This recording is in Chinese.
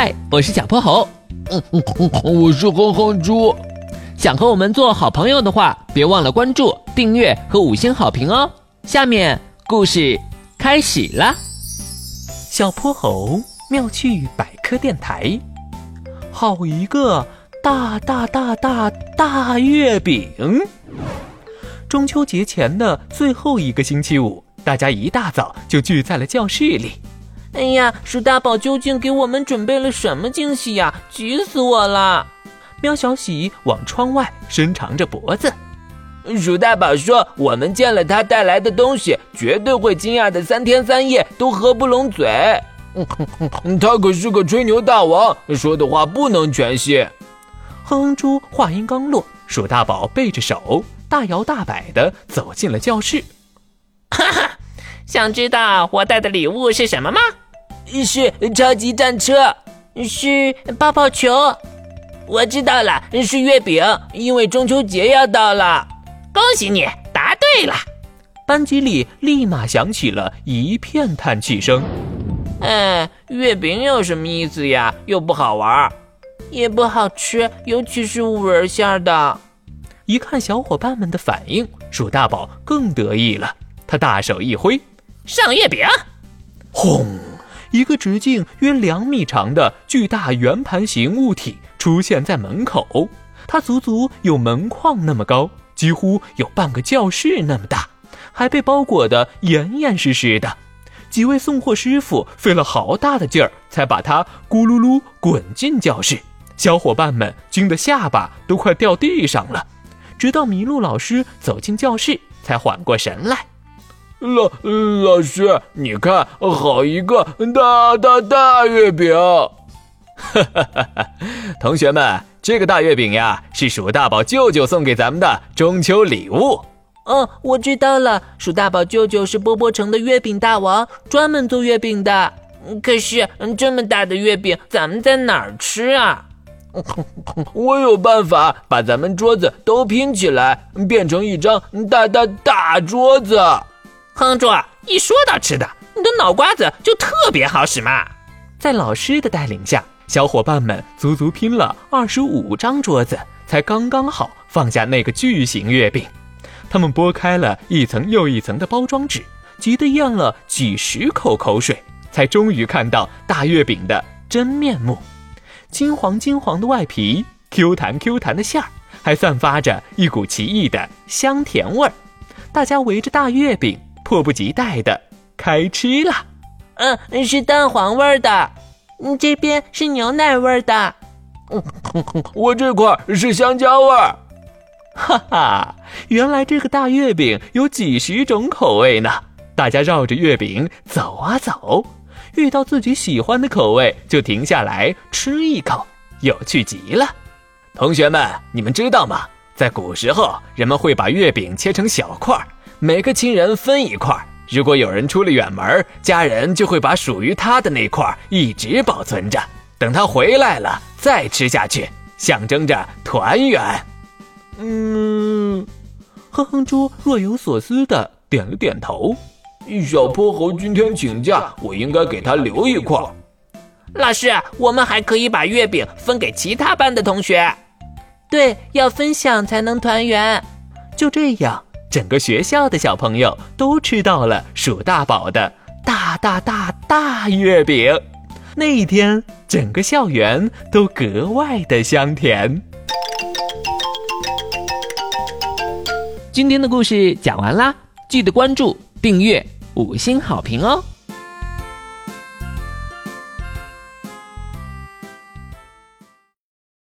嗨，我是小泼猴。嗯嗯嗯，我是哼哼猪。想和我们做好朋友的话，别忘了关注、订阅和五星好评哦。下面故事开始啦。小泼猴妙趣百科电台，好一个大大大大大月饼！中秋节前的最后一个星期五，大家一大早就聚在了教室里。哎呀，鼠大宝究竟给我们准备了什么惊喜呀？急死我了！喵小喜往窗外伸长着脖子。鼠大宝说：“我们见了他带来的东西，绝对会惊讶的三天三夜都合不拢嘴。他可是个吹牛大王，说的话不能全信。”哼哼猪话音刚落，鼠大宝背着手，大摇大摆的走进了教室。哈哈，想知道我带的礼物是什么吗？是超级战车，是泡泡球。我知道了，是月饼，因为中秋节要到了。恭喜你答对了！班级里立马响起了一片叹气声。哎，月饼有什么意思呀？又不好玩，也不好吃，尤其是五仁馅的。一看小伙伴们的反应，鼠大宝更得意了。他大手一挥，上月饼！轰！一个直径约两米长的巨大圆盘形物体出现在门口，它足足有门框那么高，几乎有半个教室那么大，还被包裹得严严实实的。几位送货师傅费了好大的劲儿，才把它咕噜噜滚进教室。小伙伴们惊得下巴都快掉地上了，直到麋鹿老师走进教室，才缓过神来。老老师，你看，好一个大大大月饼！哈哈哈哈同学们，这个大月饼呀，是鼠大宝舅舅送给咱们的中秋礼物。哦，我知道了，鼠大宝舅舅是波波城的月饼大王，专门做月饼的。可是这么大的月饼，咱们在哪儿吃啊？我有办法，把咱们桌子都拼起来，变成一张大大大桌子。哼猪，一说到吃的，你的脑瓜子就特别好使嘛！在老师的带领下，小伙伴们足足拼了二十五张桌子，才刚刚好放下那个巨型月饼。他们剥开了一层又一层的包装纸，急得咽了几十口口水，才终于看到大月饼的真面目：金黄金黄的外皮，Q 弹 Q 弹的馅儿，还散发着一股奇异的香甜味儿。大家围着大月饼。迫不及待的开吃了，嗯，是蛋黄味的，嗯，这边是牛奶味的，嗯，我这块是香蕉味儿，哈哈，原来这个大月饼有几十种口味呢！大家绕着月饼走啊走，遇到自己喜欢的口味就停下来吃一口，有趣极了。同学们，你们知道吗？在古时候，人们会把月饼切成小块儿。每个亲人分一块，如果有人出了远门，家人就会把属于他的那块一直保存着，等他回来了再吃下去，象征着团圆。嗯，哼哼猪若有所思的点了点头。小泼猴今天请假，我应该给他留一块。老师，我们还可以把月饼分给其他班的同学。对，要分享才能团圆。就这样。整个学校的小朋友都吃到了鼠大宝的大大大大月饼，那一天整个校园都格外的香甜。今天的故事讲完啦，记得关注、订阅、五星好评哦。